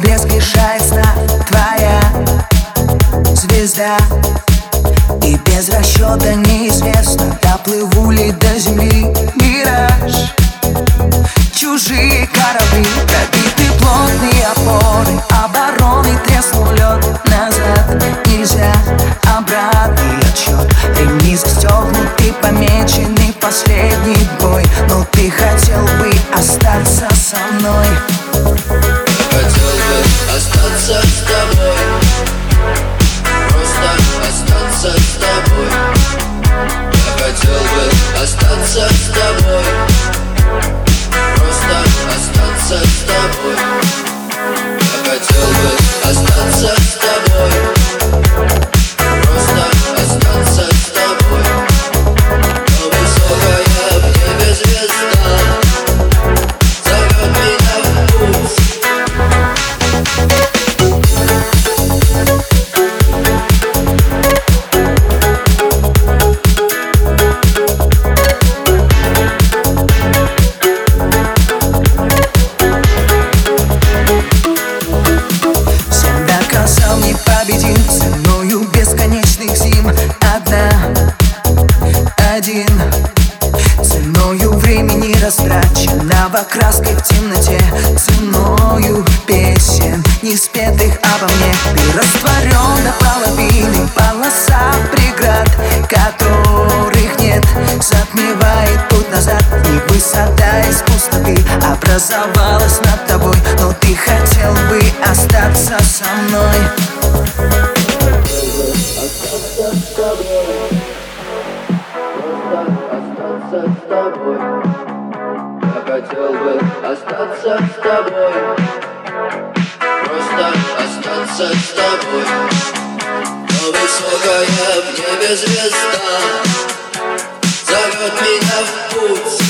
блеск лишает сна Твоя звезда. И без расчета неизвестно Доплыву ли до земли мираж. Чужие корабли Пробиты плотные опоры Ценою времени растраченного краской в темноте Ценою песен, не спетых обо мне. Ты растворен до половины полоса преград Которых нет, затмевает путь назад И высота из пустоты образовалась над тобой. Но ты хотел бы остаться со мной. остаться с тобой Я хотел бы остаться с тобой. Просто остаться с тобой. Но высокая в небе звезда Зовет меня в путь